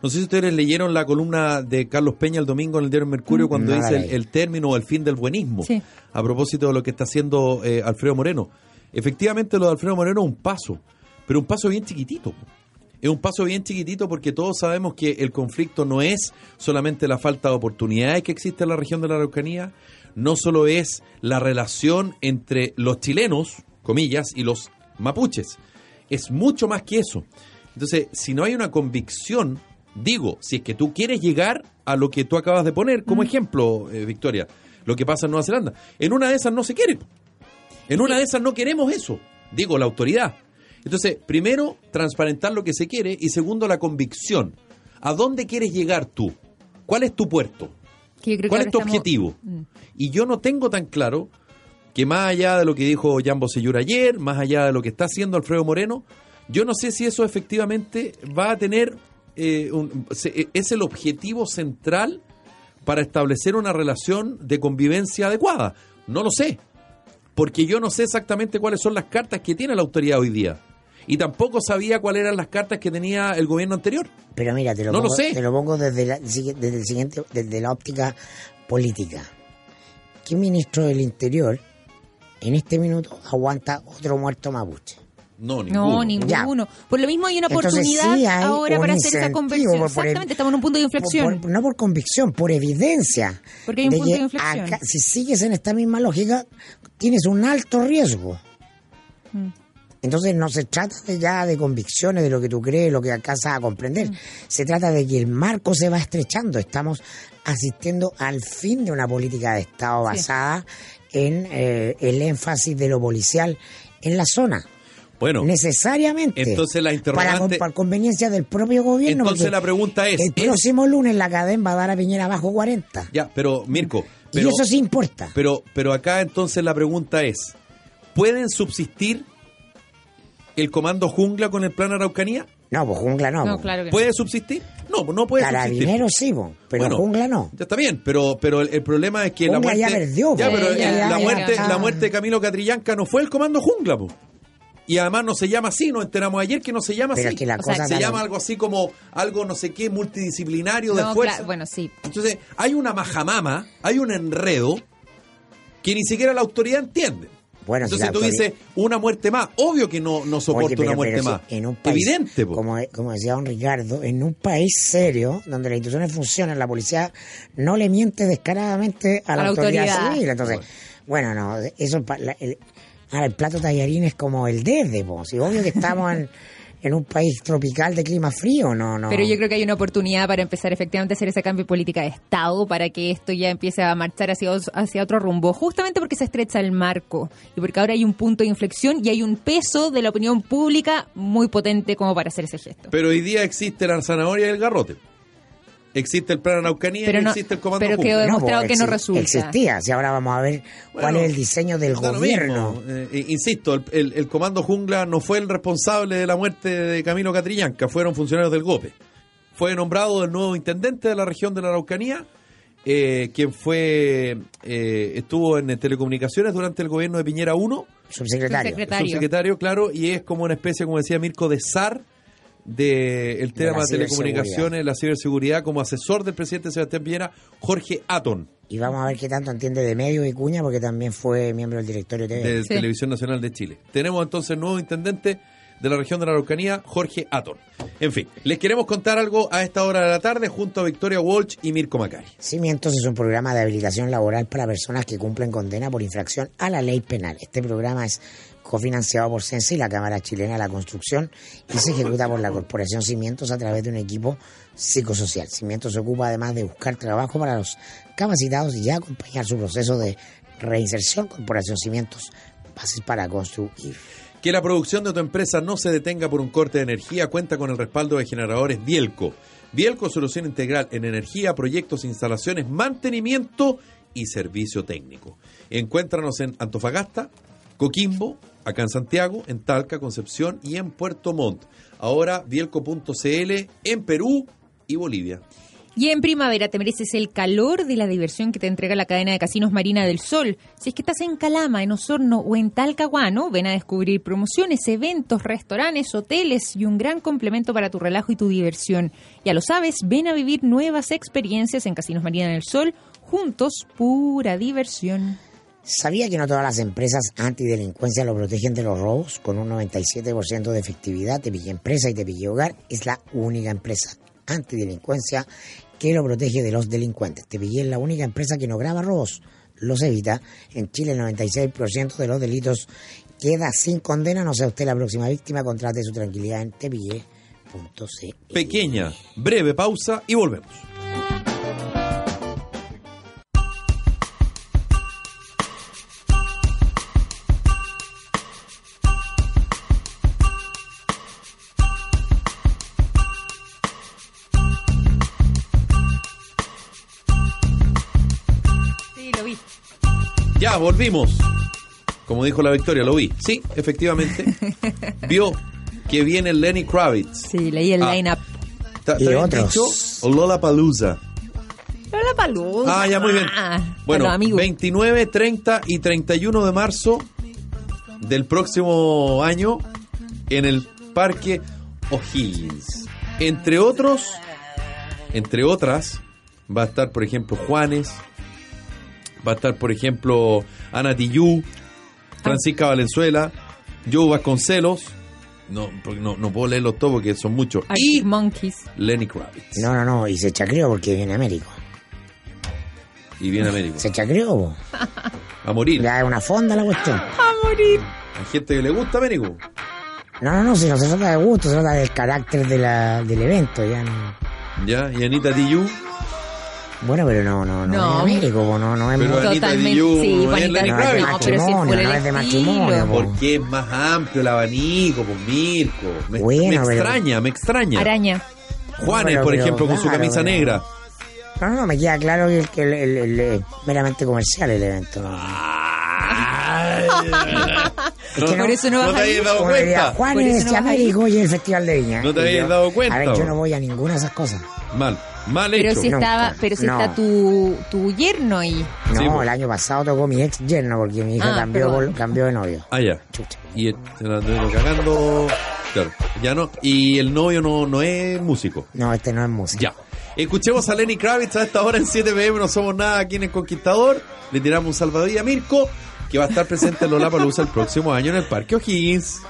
[SPEAKER 1] No sé si ustedes leyeron la columna de Carlos Peña el domingo en el diario Mercurio cuando
[SPEAKER 2] No la
[SPEAKER 1] dice el, el término o el fin del buenismo,
[SPEAKER 3] Sí.
[SPEAKER 1] a propósito de lo que está haciendo eh, Alfredo Moreno. Efectivamente lo de Alfredo Moreno es un paso, pero un paso bien chiquitito. Es un paso bien chiquitito porque todos sabemos que el conflicto no es solamente la falta de oportunidades que existe en la región de la Araucanía, no solo es la relación entre los chilenos, comillas, y los mapuches. Es mucho más que eso. Entonces, si no hay una convicción, digo, si es que tú quieres llegar a lo que tú acabas de poner como ejemplo, eh, Victoria, lo que pasa en Nueva Zelanda, en una de esas no se quiere. En una de esas no queremos eso, digo, la autoridad. Entonces, primero, transparentar lo que se quiere y segundo, la convicción. ¿A dónde quieres llegar tú? ¿Cuál es tu puerto?
[SPEAKER 3] Que yo creo que
[SPEAKER 1] ¿Cuál es tu
[SPEAKER 3] estamos-
[SPEAKER 1] objetivo?
[SPEAKER 3] Mm.
[SPEAKER 1] Y yo no tengo tan claro que más allá de lo que dijo Jan Bosellur ayer, más allá de lo que está haciendo Alfredo Moreno, yo no sé si eso efectivamente va a tener, eh, un- se- es el objetivo central para establecer una relación de convivencia adecuada. No lo sé, porque yo no sé exactamente cuáles son las cartas que tiene la autoridad hoy día. Y tampoco sabía cuáles eran las cartas que tenía el gobierno anterior.
[SPEAKER 2] Pero mira, te lo,
[SPEAKER 1] No lo
[SPEAKER 2] pongo,
[SPEAKER 1] sé.
[SPEAKER 2] te lo pongo desde la, desde el siguiente, desde la óptica política. ¿Qué ministro del Interior en este minuto aguanta otro muerto mapuche?
[SPEAKER 1] No, ninguno.
[SPEAKER 3] No, ninguno. Por lo mismo hay una
[SPEAKER 2] Entonces,
[SPEAKER 3] oportunidad
[SPEAKER 2] sí hay
[SPEAKER 3] ahora
[SPEAKER 2] un
[SPEAKER 3] para hacer esa conversión.
[SPEAKER 2] por- por-
[SPEAKER 3] Exactamente, estamos en un punto de inflexión.
[SPEAKER 2] Por- no por convicción, por evidencia.
[SPEAKER 3] Porque hay un
[SPEAKER 2] de
[SPEAKER 3] punto
[SPEAKER 2] que
[SPEAKER 3] de inflexión.
[SPEAKER 2] acá, si sigues en esta misma lógica, tienes un alto riesgo.
[SPEAKER 3] Mm.
[SPEAKER 2] Entonces no se trata de ya de convicciones, de lo que tú crees, lo que alcanzas a
[SPEAKER 3] Mm.
[SPEAKER 2] comprender. Se trata de que el marco se va estrechando. Estamos asistiendo al fin de una política de Estado
[SPEAKER 3] Sí.
[SPEAKER 2] basada en eh, el énfasis de lo policial en la zona.
[SPEAKER 1] Bueno,
[SPEAKER 2] Necesariamente.
[SPEAKER 1] Entonces la interrogante-
[SPEAKER 2] Para, para conveniencia del propio gobierno.
[SPEAKER 1] Entonces la pregunta es,
[SPEAKER 2] El
[SPEAKER 1] ¿es-
[SPEAKER 2] próximo lunes la cadena va a dar a Piñera bajo 40.
[SPEAKER 1] ya, pero Mirko,
[SPEAKER 2] y eso sí importa.
[SPEAKER 1] pero, pero acá entonces la pregunta es, ¿pueden subsistir el comando jungla con el plan Araucanía?
[SPEAKER 2] No, pues jungla no.
[SPEAKER 3] No,
[SPEAKER 2] po.
[SPEAKER 3] claro que no.
[SPEAKER 1] ¿Puede subsistir? No, pues no puede subsistir.
[SPEAKER 2] Carabineros sí, po, pero
[SPEAKER 1] Bueno,
[SPEAKER 2] jungla no.
[SPEAKER 1] Ya está bien, pero, pero el, el problema es que la
[SPEAKER 2] Jungla
[SPEAKER 1] muerte.
[SPEAKER 2] ya perdió,
[SPEAKER 1] Ya, pero
[SPEAKER 3] Ya,
[SPEAKER 1] el-
[SPEAKER 3] ya,
[SPEAKER 1] la,
[SPEAKER 3] ya,
[SPEAKER 1] muerte,
[SPEAKER 2] ya.
[SPEAKER 1] la muerte de Camilo Catrillanca no fue el comando jungla, po. Y además no se llama así, nos enteramos ayer que no se llama
[SPEAKER 2] Pero
[SPEAKER 1] así.
[SPEAKER 2] es que la
[SPEAKER 3] O sea,
[SPEAKER 2] cosa
[SPEAKER 1] se llama algo así como algo no sé qué multidisciplinario de
[SPEAKER 3] No,
[SPEAKER 1] fuerza.
[SPEAKER 3] claro, bueno, sí.
[SPEAKER 1] Entonces, hay una majamama, hay un enredo que ni siquiera la autoridad entiende.
[SPEAKER 2] Bueno, si
[SPEAKER 1] Entonces
[SPEAKER 2] la
[SPEAKER 1] tú
[SPEAKER 2] autoridad-
[SPEAKER 1] dices, una muerte más. Obvio que no, no soporta
[SPEAKER 2] Oye, pero-
[SPEAKER 1] una muerte
[SPEAKER 2] pero si
[SPEAKER 1] más.
[SPEAKER 2] en un país,
[SPEAKER 1] Evidente, po.
[SPEAKER 2] como, como decía don Ricardo, en un país serio, donde las instituciones funcionan, la policía no le miente descaradamente a la,
[SPEAKER 3] A la
[SPEAKER 2] autoridad,
[SPEAKER 3] autoridad.
[SPEAKER 2] civil. Entonces, bueno, no, eso... la- el, ahora, el plato tallarín es como el desde, po. Si obvio que estamos en, en un país tropical de clima frío, no, no.
[SPEAKER 3] Pero yo creo que hay una oportunidad para empezar efectivamente a hacer ese cambio de política de Estado para que esto ya empiece a marchar hacia, hacia otro rumbo, justamente porque se estrecha el marco y porque ahora hay un punto de inflexión y hay un peso de la opinión pública muy potente como para hacer ese gesto.
[SPEAKER 1] Pero hoy día existe la zanahoria y el garrote. Existe el plan Araucanía
[SPEAKER 3] Pero
[SPEAKER 1] y
[SPEAKER 3] no-
[SPEAKER 1] existe el comando
[SPEAKER 3] pero que
[SPEAKER 1] jungla.
[SPEAKER 3] demostrado que no resulta.
[SPEAKER 2] Existía, si ahora vamos a ver cuál es el diseño del gobierno.
[SPEAKER 1] Eh, eh, insisto, el, el- el comando jungla no fue el responsable de la muerte de Camilo Catrillanca, fueron funcionarios del GOPE. Fue nombrado el nuevo intendente de la región de la Araucanía, eh, quien fue eh, estuvo en telecomunicaciones durante el gobierno de Piñera 1,
[SPEAKER 2] Subsecretario.
[SPEAKER 3] Subsecretario.
[SPEAKER 1] subsecretario, claro, y es como una especie, como decía Mirko, de SAR del
[SPEAKER 2] De
[SPEAKER 1] tema
[SPEAKER 2] la
[SPEAKER 1] de telecomunicaciones, la ciberseguridad, como asesor del presidente Sebastián Piñera, Jorge Aton,
[SPEAKER 2] Y vamos a ver qué tanto entiende de medios y cuña, porque también fue miembro del directorio de TV.
[SPEAKER 1] de
[SPEAKER 3] Sí.
[SPEAKER 1] Televisión Nacional de Chile. Tenemos entonces nuevo intendente de la región de la Araucanía, Jorge Aton. En fin, les queremos contar algo a esta hora de la tarde junto a Victoria Walsh y Mirko Macari.
[SPEAKER 2] Cimientos es un programa de habilitación laboral para personas que cumplen condena por infracción a la ley penal. Este programa es cofinanciado por CENSE y la Cámara Chilena de la Construcción y se ejecuta por la Corporación Cimientos a través de un equipo psicosocial. Cimientos se ocupa además de buscar trabajo para los capacitados y acompañar su proceso de reinserción. Corporación Cimientos, bases para construir.
[SPEAKER 1] Que la producción de tu empresa no se detenga por un corte de energía cuenta con el respaldo de generadores Bielco. Bielco Solución Integral en Energía, Proyectos, Instalaciones, Mantenimiento y Servicio Técnico. Encuéntranos en Antofagasta, Coquimbo, acá en Santiago, en Talca, Concepción y en Puerto Montt. Ahora bielco.cl en Perú y Bolivia.
[SPEAKER 3] Y en primavera te mereces el calor de la diversión que te entrega la cadena de casinos Marina del Sol. Si es que estás en Calama, en Osorno o en Talcahuano, ven a descubrir promociones, eventos, restaurantes, hoteles y un gran complemento para tu relajo y tu diversión. Ya lo sabes, ven a vivir nuevas experiencias en Casinos Marina del Sol. Juntos, pura diversión.
[SPEAKER 2] ¿Sabía que no todas las empresas antidelincuencia lo protegen de los robos? Con un 97% de efectividad, Tepille Empresa y Tepille Hogar es la única empresa antidelincuencia que lo protege de los delincuentes. Tepille es la única empresa que no graba robos, los evita. En Chile el 96% de los delitos queda sin condena. No sea usted la próxima víctima, contrate su tranquilidad en tepille.cl.
[SPEAKER 1] Pequeña, breve pausa y volvemos. Ya, volvimos. Como dijo la Victoria, lo vi. Sí, efectivamente. Vio que viene Lenny Kravitz.
[SPEAKER 3] Sí, leí el
[SPEAKER 1] Ah.
[SPEAKER 3] line-up.
[SPEAKER 1] Lola Palusa.
[SPEAKER 3] Lola Palusa.
[SPEAKER 1] Ah, ya, muy bien. Bueno,
[SPEAKER 3] amigos.
[SPEAKER 1] 29, 30 y 31 de marzo del próximo año en el Parque O'Higgins. Entre otros, entre otras, va a estar, por ejemplo, Juanes, va a estar, por ejemplo, Ana Tijoux, Francisca Valenzuela, Joe Vasconcelos, no, porque no, no puedo leerlos todos porque son muchos, y
[SPEAKER 3] Monkeys.
[SPEAKER 1] Lenny Kravitz.
[SPEAKER 2] No, no, no, y se chacreó porque viene Américo.
[SPEAKER 1] Y viene Américo.
[SPEAKER 2] Se chacreó, po.
[SPEAKER 1] A morir.
[SPEAKER 2] ya es una fonda la cuestión.
[SPEAKER 3] A morir.
[SPEAKER 1] Hay gente que le gusta Américo.
[SPEAKER 2] No, no, no, si no se trata de gusto, se trata del carácter de la, del evento, ya no.
[SPEAKER 1] Ya, y Anita Tijoux.
[SPEAKER 2] Bueno, pero no, no, no,
[SPEAKER 3] No.
[SPEAKER 2] es po, no, no es
[SPEAKER 1] Pero
[SPEAKER 2] muy-
[SPEAKER 3] Totalmente.
[SPEAKER 1] Tijoux
[SPEAKER 3] Sí,
[SPEAKER 1] no es
[SPEAKER 2] no es de.
[SPEAKER 3] No,
[SPEAKER 2] matrimonio, no es de matrimonio, po.
[SPEAKER 1] Porque es más amplio el abanico, pues Mirko. Me,
[SPEAKER 2] Bueno,
[SPEAKER 1] me
[SPEAKER 2] pero-
[SPEAKER 1] extraña, me extraña.
[SPEAKER 3] Araña.
[SPEAKER 1] Juanes,
[SPEAKER 2] Pero-
[SPEAKER 1] por
[SPEAKER 2] pero,
[SPEAKER 1] ejemplo, con su camisa
[SPEAKER 2] pero-
[SPEAKER 1] negra.
[SPEAKER 2] No, no, me queda claro que, el- que el- el- el- es meramente comercial el evento. ¿no?
[SPEAKER 1] No,
[SPEAKER 2] que
[SPEAKER 3] Por eso no vas
[SPEAKER 1] te
[SPEAKER 3] a
[SPEAKER 1] habías dado cuenta.
[SPEAKER 2] Juan
[SPEAKER 3] Por eso
[SPEAKER 2] es
[SPEAKER 3] no.
[SPEAKER 2] Américo y el Festival de Viña.
[SPEAKER 1] No te habías dado cuenta,
[SPEAKER 2] A ver, yo no voy a ninguna de esas cosas.
[SPEAKER 1] Mal, mal
[SPEAKER 3] Pero
[SPEAKER 1] hecho.
[SPEAKER 3] si estaba, pero si
[SPEAKER 2] No.
[SPEAKER 3] está tu, tu yerno ahí.
[SPEAKER 2] No,
[SPEAKER 1] Sí, po.
[SPEAKER 2] el año pasado tocó mi ex yerno porque mi hija
[SPEAKER 3] Ah,
[SPEAKER 2] cambió, cambió de novio.
[SPEAKER 1] Ah, ya.
[SPEAKER 2] Chucha.
[SPEAKER 1] Y el- se la anduvieron cagando. Claro, ya no. Y el novio no, no es músico.
[SPEAKER 2] No, este no es música.
[SPEAKER 1] Ya. Escuchemos a Lenny Kravitz a esta hora en 7 pm. No somos nada aquí en el Conquistador. Le tiramos un salvadilla a Mirko, que va a estar presente en Lola Palusa el próximo año en el Parque O'Higgins.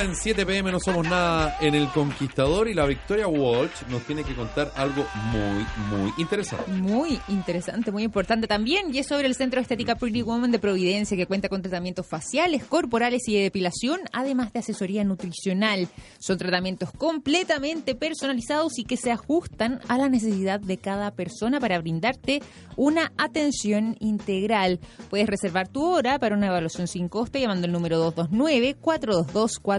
[SPEAKER 1] En 7 pm, no somos nada en El Conquistador y la Victoria Walsh nos tiene que contar algo muy, muy interesante.
[SPEAKER 3] Muy interesante, muy importante también. Y es sobre el Centro de Estética Pretty Woman de Providencia, que cuenta con tratamientos faciales, corporales y de depilación, además de asesoría nutricional. Son tratamientos completamente personalizados y que se ajustan a la necesidad de cada persona para brindarte una atención integral. Puedes reservar tu hora para una evaluación sin coste llamando el número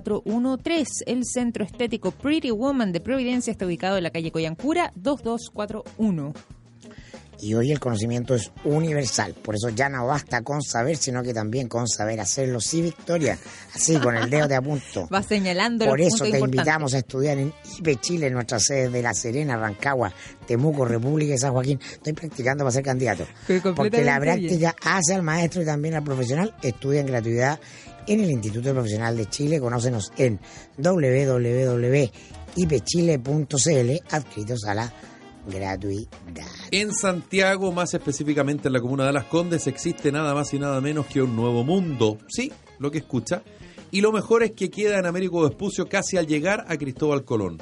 [SPEAKER 3] 229-422-413. El Centro Estético Pretty Woman de Providencia está ubicado en la calle Coyancura 2241.
[SPEAKER 2] Y hoy el conocimiento es universal, por eso ya no basta con saber, sino que también con saber hacerlo. Sí, Victoria, así con el dedo de apunto.
[SPEAKER 3] Va señalando
[SPEAKER 2] Por eso te invitamos a estudiar en IPE Chile, nuestra sede de La Serena, Rancagua, Temuco, República de San Joaquín. Estoy practicando para ser candidato.
[SPEAKER 3] Que
[SPEAKER 2] Porque la práctica hace al maestro y también al profesional. Estudia en gratuidad en el Instituto Profesional de Chile. Conócenos en www.ipechile.cl, adscritos a la gratuidad.
[SPEAKER 1] En Santiago, más específicamente en la comuna de Las Condes, existe nada más y nada menos que un nuevo mundo. Sí, lo que escucha. Y lo mejor es que queda en Américo Vespucio casi al llegar a Cristóbal Colón.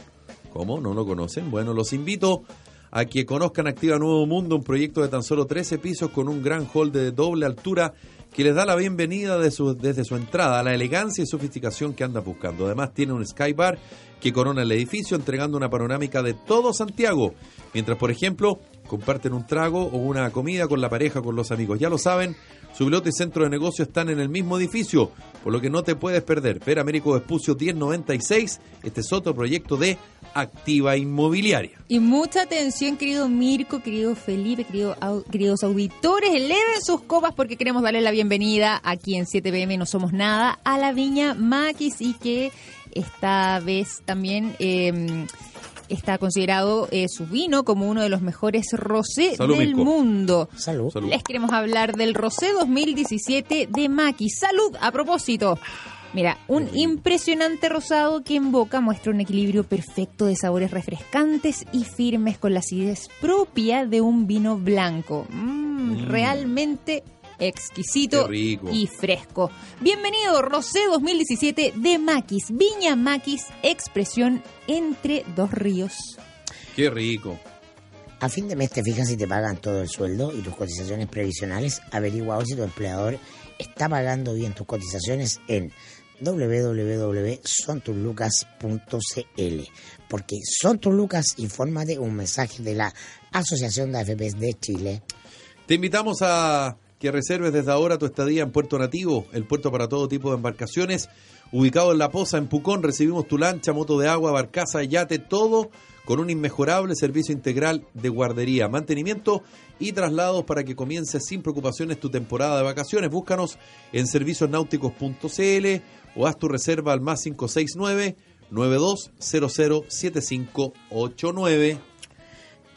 [SPEAKER 1] ¿Cómo? ¿No lo conocen? Bueno, los invito a que conozcan Activa Nuevo Mundo, un proyecto de tan solo 13 pisos con un gran hall de doble altura que les da la bienvenida de su- desde su entrada a la elegancia y sofisticación que anda buscando. Además tiene un sky bar que corona el edificio entregando una panorámica de todo Santiago, mientras por ejemplo comparten un trago o una comida con la pareja, con los amigos. Ya lo saben, su piloto y centro de negocio están en el mismo edificio, por lo que no te puedes perder. Ver Américo Vespucio 1096, este es otro proyecto de Activa Inmobiliaria.
[SPEAKER 3] Y mucha atención, querido Mirko, querido Felipe, queridos auditores. Eleven sus copas porque queremos darle la bienvenida aquí en 7pm No Somos Nada a la Viña Maquis y que esta vez también eh, está considerado eh, su vino como uno de los mejores rosé
[SPEAKER 1] Salud,
[SPEAKER 3] del
[SPEAKER 1] Mirko.
[SPEAKER 3] mundo.
[SPEAKER 2] Salud.
[SPEAKER 1] Salud.
[SPEAKER 3] Les queremos hablar del Rosé 2017 de Maki. Salud, a propósito. Mira, un impresionante rosado que en boca muestra un equilibrio perfecto de sabores refrescantes y firmes con la acidez propia de un vino blanco. Mm, Realmente exquisito
[SPEAKER 1] rico.
[SPEAKER 3] y fresco. Bienvenido, Rosé 2017 de Maquis. Viña Maquis, expresión entre dos ríos.
[SPEAKER 1] Qué rico.
[SPEAKER 2] A fin de mes te fijas si te pagan todo el sueldo y tus cotizaciones previsionales. Averigua hoy si tu empleador está pagando bien tus cotizaciones en www.sontuslucas.cl porque Son tus Lucas, infórmate un mensaje de la Asociación de AFPs de Chile.
[SPEAKER 1] Te invitamos a que reserves desde ahora tu estadía en Puerto Nativo, el puerto para todo tipo de embarcaciones. Ubicado en La Poza, en Pucón, recibimos tu lancha, moto de agua, barcaza, yate, todo con un inmejorable servicio integral de guardería, mantenimiento y traslados para que comiences sin preocupaciones tu temporada de vacaciones. Búscanos en serviciosnáuticos.cl o haz tu reserva al más 569 92007589.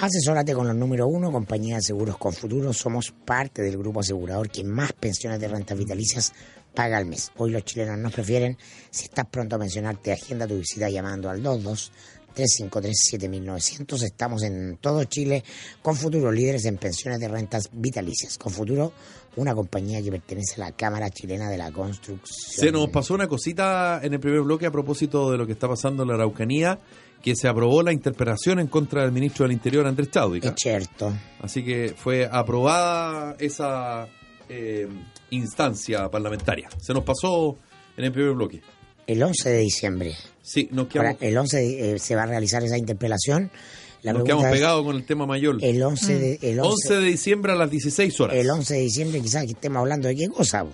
[SPEAKER 2] Asesórate con los número uno, compañía de seguros con futuro. Somos parte del grupo asegurador que más pensiones de rentas vitalicias paga al mes. Hoy los chilenos nos prefieren. Si estás pronto a mencionarte, agenda tu visita llamando al 353-7900. Estamos en todo Chile con Futuro, líderes en pensiones de rentas vitalicias. Con Futuro, una compañía que pertenece a la Cámara Chilena de la Construcción.
[SPEAKER 1] Se nos pasó una cosita en el primer bloque a propósito de lo que está pasando en la Araucanía, que se aprobó la interpelación en contra del ministro del Interior, Andrés Chaudica.
[SPEAKER 2] Es cierto.
[SPEAKER 1] Así que fue aprobada esa eh, instancia parlamentaria. Se nos pasó en el primer bloque.
[SPEAKER 2] El 11 de diciembre.
[SPEAKER 1] Sí, nos
[SPEAKER 2] Ahora,
[SPEAKER 1] quedamos,
[SPEAKER 2] el 11 de- eh, se va a realizar esa interpelación. La
[SPEAKER 1] nos quedamos pegados con el tema mayor.
[SPEAKER 2] El 11 de, el 11,
[SPEAKER 1] 11 de diciembre a las 16 horas.
[SPEAKER 2] el 11 de diciembre quizás que estemos hablando de qué cosa.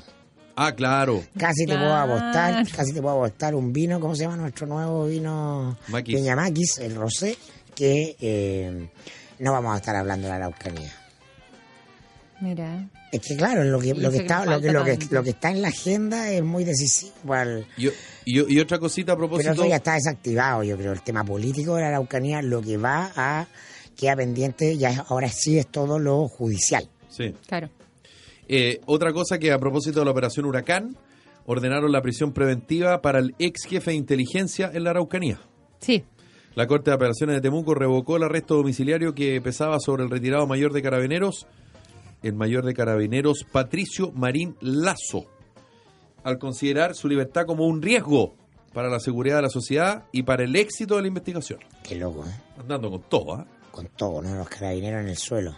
[SPEAKER 1] Ah, claro.
[SPEAKER 2] Casi te puedo apostar, casi te puedo apostar un vino, ¿cómo se llama nuestro nuevo vino?
[SPEAKER 1] Maquis.
[SPEAKER 2] Peña Maquis, el rosé, que eh, no vamos a estar hablando de la Araucanía.
[SPEAKER 3] Mira.
[SPEAKER 2] Es que claro, lo que, lo que está, lo que, lo que, lo que está en la agenda es muy decisivo. al-
[SPEAKER 1] Y, y- y otra cosita a
[SPEAKER 2] pero
[SPEAKER 1] propósito.
[SPEAKER 2] eso ya está desactivado, yo creo. El tema político de la Araucanía, lo que va a queda pendiente, ya es- ahora sí es todo lo judicial.
[SPEAKER 1] Sí.
[SPEAKER 3] Claro.
[SPEAKER 1] Eh, otra cosa que a propósito de la operación Huracán, ordenaron la prisión preventiva para el ex jefe de inteligencia en la Araucanía.
[SPEAKER 3] Sí.
[SPEAKER 1] La Corte de Apelaciones de Temuco revocó el arresto domiciliario que pesaba sobre el retirado mayor de carabineros, el mayor de carabineros Patricio Marín Lazo, al considerar su libertad como un riesgo para la seguridad de la sociedad y para el éxito de la investigación.
[SPEAKER 2] Qué loco, ¿eh?
[SPEAKER 1] Andando con todo, ¿ah?
[SPEAKER 2] Con todo, ¿no? Los carabineros en el suelo.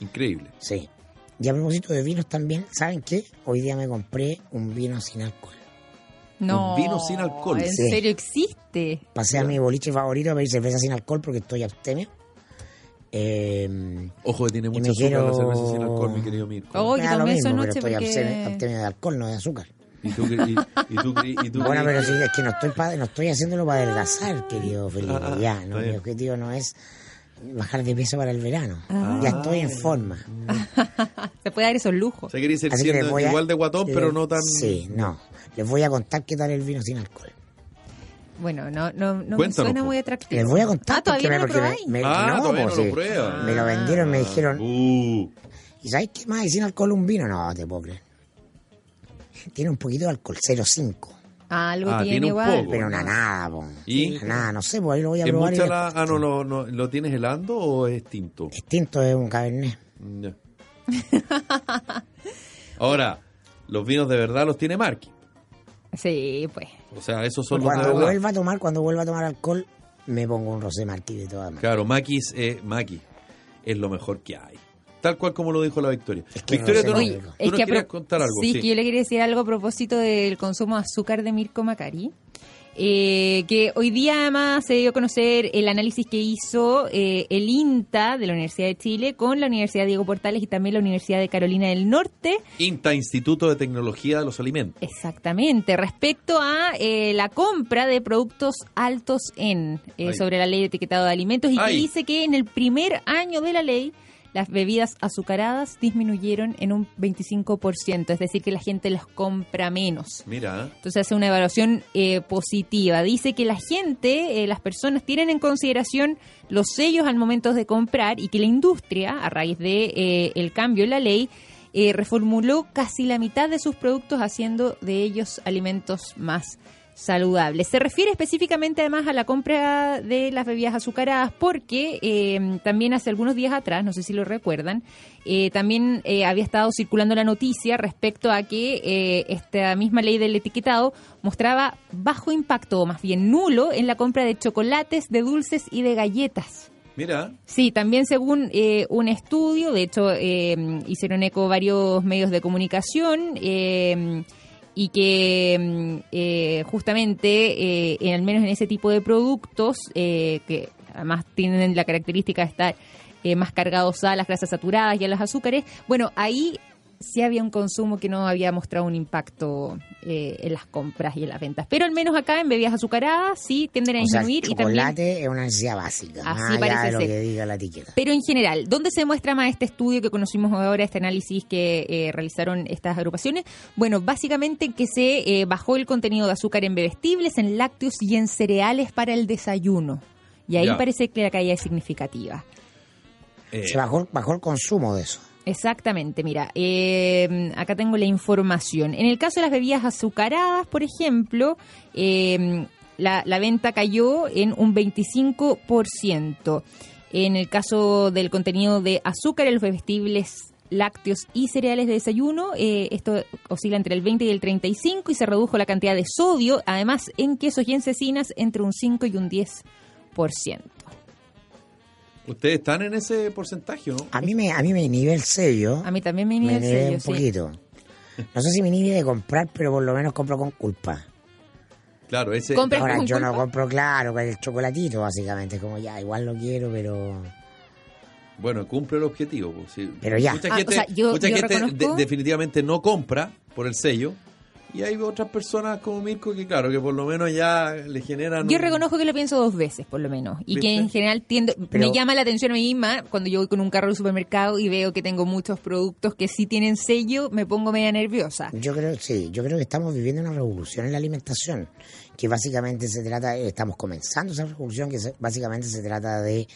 [SPEAKER 1] Increíble.
[SPEAKER 2] Sí. Y a propósito de vinos también, ¿saben qué? Hoy día me compré un vino sin alcohol.
[SPEAKER 3] No.
[SPEAKER 1] vino sin alcohol.
[SPEAKER 3] ¿En
[SPEAKER 2] Sí.
[SPEAKER 3] serio existe?
[SPEAKER 2] Pasé a mi boliche favorito a pedir cerveza sin alcohol porque estoy abstemio. Eh,
[SPEAKER 1] Ojo que tiene
[SPEAKER 2] Y
[SPEAKER 1] mucha azúcar la
[SPEAKER 2] quiero-
[SPEAKER 1] cerveza sin alcohol, mi querido Mirko.
[SPEAKER 3] Oh,
[SPEAKER 2] me
[SPEAKER 3] que
[SPEAKER 2] da lo mismo, pero
[SPEAKER 3] anoche
[SPEAKER 2] estoy
[SPEAKER 3] porque-
[SPEAKER 2] abstemio, de alcohol, no de azúcar.
[SPEAKER 1] ¿Y tú, cre- y, y tú, y tú
[SPEAKER 2] Bueno, pero sí, es que no estoy, pa- no estoy haciéndolo para adelgazar, querido Felipe.
[SPEAKER 1] Ah,
[SPEAKER 2] ya, no, mi objetivo no es bajar de peso para el verano.
[SPEAKER 3] Ah.
[SPEAKER 2] Ya estoy en forma.
[SPEAKER 3] Se puede dar esos lujos.
[SPEAKER 2] Que les
[SPEAKER 1] siendo
[SPEAKER 2] a-
[SPEAKER 1] igual de guatón, pero no tan...
[SPEAKER 2] Sí, no. Les voy a contar qué tal el vino sin alcohol.
[SPEAKER 3] Bueno, no, no, no me suena muy atractivo.
[SPEAKER 2] Les voy a contar
[SPEAKER 3] Ah, todavía no
[SPEAKER 2] me,
[SPEAKER 3] lo
[SPEAKER 2] porque me- me-
[SPEAKER 1] Ah,
[SPEAKER 2] no,
[SPEAKER 1] todavía
[SPEAKER 2] pues,
[SPEAKER 1] no lo.
[SPEAKER 2] Me lo vendieron, me dijeron,
[SPEAKER 1] Uh,
[SPEAKER 2] ¿y sabes qué más? ¿Y sin alcohol un vino? No, te puedo creer. Tiene un poquito de alcohol, 0,5.
[SPEAKER 3] Algo
[SPEAKER 1] Ah,
[SPEAKER 3] tiene, igual.
[SPEAKER 1] poco.
[SPEAKER 2] Pero una nada, po.
[SPEAKER 1] ¿Y?
[SPEAKER 2] Una Nada, no sé, pues ahí lo voy a
[SPEAKER 1] ¿Es
[SPEAKER 2] probar.
[SPEAKER 1] mucha la... Ah, no, lo, no, ¿lo tienes helando o es tinto?
[SPEAKER 2] Distinto es un cabernet.
[SPEAKER 1] Mm, ya. Ahora, los vinos de verdad los tiene Marky.
[SPEAKER 3] Sí, pues.
[SPEAKER 1] O sea, esos son los de
[SPEAKER 2] Cuando
[SPEAKER 1] verdad.
[SPEAKER 2] vuelva a tomar, cuando vuelva a tomar alcohol, me pongo un rosé martí de todas maneras.
[SPEAKER 1] Claro, Maquis es Maki. Es lo mejor que hay. Tal cual como lo dijo la Victoria.
[SPEAKER 2] Es que
[SPEAKER 1] Victoria,
[SPEAKER 2] no
[SPEAKER 1] tú,
[SPEAKER 2] sé,
[SPEAKER 1] no-
[SPEAKER 2] Oye,
[SPEAKER 1] tú
[SPEAKER 3] es
[SPEAKER 1] nos
[SPEAKER 3] que
[SPEAKER 1] querías contar algo.
[SPEAKER 3] Sí,
[SPEAKER 1] Sí,
[SPEAKER 3] que yo le quería decir algo a propósito del consumo de azúcar de Mirko Macari. Eh, que hoy día además se dio a conocer el análisis que hizo eh, el INTA de la Universidad de Chile con la Universidad Diego Portales y también la Universidad de Carolina del Norte.
[SPEAKER 1] INTA, Instituto de Tecnología de los Alimentos.
[SPEAKER 3] Exactamente, respecto a eh, la compra de productos altos en eh, sobre la ley de etiquetado de alimentos y que dice que en el primer año de la ley las bebidas azucaradas disminuyeron en un 25%, es decir, que la gente las compra menos.
[SPEAKER 1] Mira,
[SPEAKER 3] Entonces hace una evaluación eh, positiva. Dice que la gente, eh, las personas tienen en consideración los sellos al momento de comprar y que la industria, a raíz de eh, el cambio en la ley, eh, reformuló casi la mitad de sus productos haciendo de ellos alimentos más saludables. Se refiere específicamente además a la compra de las bebidas azucaradas porque eh, también hace algunos días atrás, no sé si lo recuerdan, eh, también eh, había estado circulando la noticia respecto a que eh, esta misma ley del etiquetado mostraba bajo impacto o más bien nulo en la compra de chocolates, de dulces y de galletas.
[SPEAKER 1] mira.
[SPEAKER 3] Sí, también según eh, un estudio, de hecho eh, hicieron eco varios medios de comunicación eh, y que mm, eh, justamente, eh, en- al menos en ese tipo de productos, eh, que además tienen la característica de estar eh, más cargados a las grasas saturadas y a los azúcares, bueno, ahí sí había un consumo que no había mostrado un impacto eh, en las compras y en las ventas. Pero al menos acá en bebidas azucaradas sí tienden a
[SPEAKER 2] O sea, el
[SPEAKER 3] disminuir y también
[SPEAKER 2] chocolate es una necesidad básica,
[SPEAKER 3] Así
[SPEAKER 2] más allá
[SPEAKER 3] parece
[SPEAKER 2] de lo
[SPEAKER 3] ser.
[SPEAKER 2] que diga la etiqueta.
[SPEAKER 3] Pero en general, ¿dónde se muestra más este estudio que conocimos ahora, este análisis que eh, realizaron estas agrupaciones? Bueno, básicamente que se eh, bajó el contenido de azúcar en bebestibles, en lácteos y en cereales para el desayuno. Y ahí
[SPEAKER 1] Ya.
[SPEAKER 3] parece que la caída es significativa.
[SPEAKER 1] Eh,
[SPEAKER 2] Se bajó, bajó el consumo de eso.
[SPEAKER 3] Exactamente, mira, eh, acá tengo la información. En el caso de las bebidas azucaradas, por ejemplo, eh, la, venta cayó en un 25%. En el caso del contenido de azúcar en los bebestibles lácteos y cereales de desayuno, eh, esto oscila entre el 20 y el 35 y se redujo la cantidad de sodio, además en quesos y en cecinas entre un 5 y un 10%.
[SPEAKER 1] Ustedes están en ese porcentaje, ¿no?
[SPEAKER 2] A mí me, a mí me inhibe el sello.
[SPEAKER 3] A mí también me
[SPEAKER 2] me
[SPEAKER 3] inhibe el
[SPEAKER 2] inhibe
[SPEAKER 3] sello,
[SPEAKER 2] un
[SPEAKER 3] sí.
[SPEAKER 2] poquito. No sé si me inhibe de comprar, pero por lo menos compro con culpa.
[SPEAKER 1] Claro, ese.
[SPEAKER 3] Compra- ¿Pero
[SPEAKER 2] Ahora,
[SPEAKER 3] con
[SPEAKER 2] yo no compro, claro, con el chocolatito, básicamente. Como ya, igual lo quiero, pero...
[SPEAKER 1] Bueno, cumple el objetivo. pues, sí.
[SPEAKER 2] Pero ya.
[SPEAKER 1] Mucha
[SPEAKER 3] Ah,
[SPEAKER 1] gente,
[SPEAKER 3] o sea, yo-
[SPEAKER 1] mucha
[SPEAKER 3] yo
[SPEAKER 1] gente
[SPEAKER 3] reconozco-
[SPEAKER 1] de- definitivamente no compra por el sello. Y hay otras personas como Mirko que, claro, que por lo menos ya le generan.
[SPEAKER 3] Yo
[SPEAKER 1] un-
[SPEAKER 3] reconozco que lo pienso dos veces, por lo menos. Y que en general tiendo,
[SPEAKER 2] Pero-
[SPEAKER 3] me llama la atención a mí misma cuando yo voy con un carro al supermercado y veo que tengo muchos productos que sí tienen sello, me pongo media nerviosa.
[SPEAKER 2] Yo creo, sí, yo creo que estamos viviendo una revolución en la alimentación, que básicamente se trata, eh, estamos comenzando esa revolución, que se- básicamente se trata de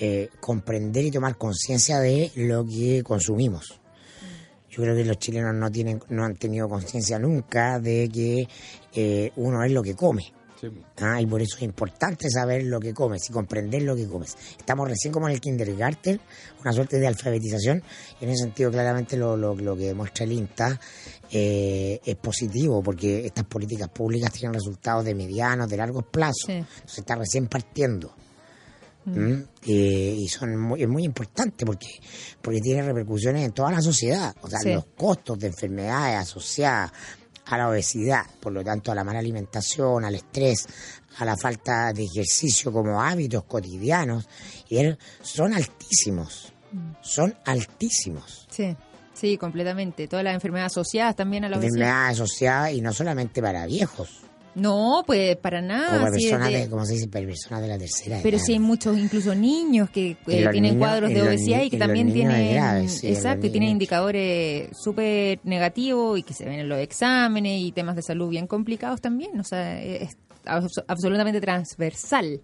[SPEAKER 2] eh, comprender y tomar conciencia de lo que consumimos. Yo creo que los chilenos no tienen, no han tenido conciencia nunca de que eh, uno es lo que come.
[SPEAKER 1] Sí.
[SPEAKER 2] Ah, y por eso es importante saber lo que comes y comprender lo que comes. Estamos recién como en el kindergarten, una suerte de alfabetización, y en ese sentido claramente lo, lo, lo que demuestra el INTA eh, es positivo, porque estas políticas públicas tienen resultados de medianos, de largos plazos.
[SPEAKER 3] Sí.
[SPEAKER 2] Entonces está recién partiendo. ¿Mm? Eh, y son muy, es muy importante porque porque tiene repercusiones en toda la sociedad o sea
[SPEAKER 3] Sí.
[SPEAKER 2] los costos de enfermedades asociadas a la obesidad por lo tanto a la mala alimentación al estrés a la falta de ejercicio como hábitos cotidianos y er- son altísimos son altísimos
[SPEAKER 3] Sí, sí, completamente. Todas las enfermedades asociadas también a la obesidad.
[SPEAKER 2] enfermedades asociadas y no solamente para viejos
[SPEAKER 3] No, pues para nada.
[SPEAKER 2] como para
[SPEAKER 3] sí,
[SPEAKER 2] personas
[SPEAKER 3] de-
[SPEAKER 2] de, como se dice personas de la tercera
[SPEAKER 3] Pero
[SPEAKER 2] edad.
[SPEAKER 3] sí hay muchos, incluso niños que eh, tienen
[SPEAKER 2] niños-
[SPEAKER 3] cuadros de obesidad y que también tienen,
[SPEAKER 2] sí,
[SPEAKER 3] exacto, y tienen indicadores súper negativos y que se ven en los exámenes y temas de salud bien complicados también. O sea, es abs- absolutamente transversal.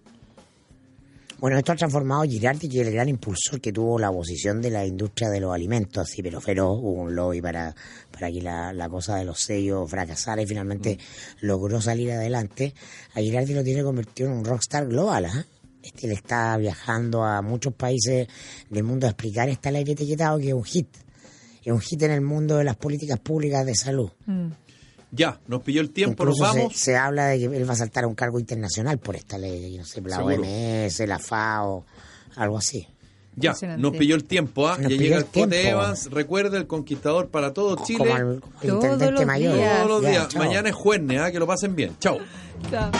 [SPEAKER 2] Bueno, esto ha transformado a Girardi, que es el gran impulsor que tuvo la oposición de la industria de los alimentos, así, pero feroz, hubo un lobby para, para que la, la cosa de los sellos fracasara y finalmente logró salir adelante. A Girardi lo tiene convertido en un rockstar global, ¿ah? Este, él está viajando a muchos países del mundo a explicar este aire etiquetado que es un hit. Es un hit en el mundo de las políticas públicas de salud.
[SPEAKER 1] Ya, nos pilló el tiempo,
[SPEAKER 2] Incluso
[SPEAKER 1] nos
[SPEAKER 2] se,
[SPEAKER 1] vamos.
[SPEAKER 2] se habla de que él va a saltar a un cargo internacional por esta ley, no sé, la
[SPEAKER 1] Seguro.
[SPEAKER 2] OMS, la FAO, algo así.
[SPEAKER 1] Ya, nos pilló el tiempo, ¿ah?
[SPEAKER 2] Nos
[SPEAKER 1] Ya llega
[SPEAKER 2] el
[SPEAKER 1] Cote. Evans, recuerda el conquistador para todo Chile.
[SPEAKER 2] Como el, como el
[SPEAKER 3] Todos
[SPEAKER 2] intendente
[SPEAKER 3] los
[SPEAKER 2] mayor.
[SPEAKER 3] días.
[SPEAKER 1] Todos los días. Mañana es jueves, ¿ah? Que lo pasen bien. Chao.
[SPEAKER 3] Chao.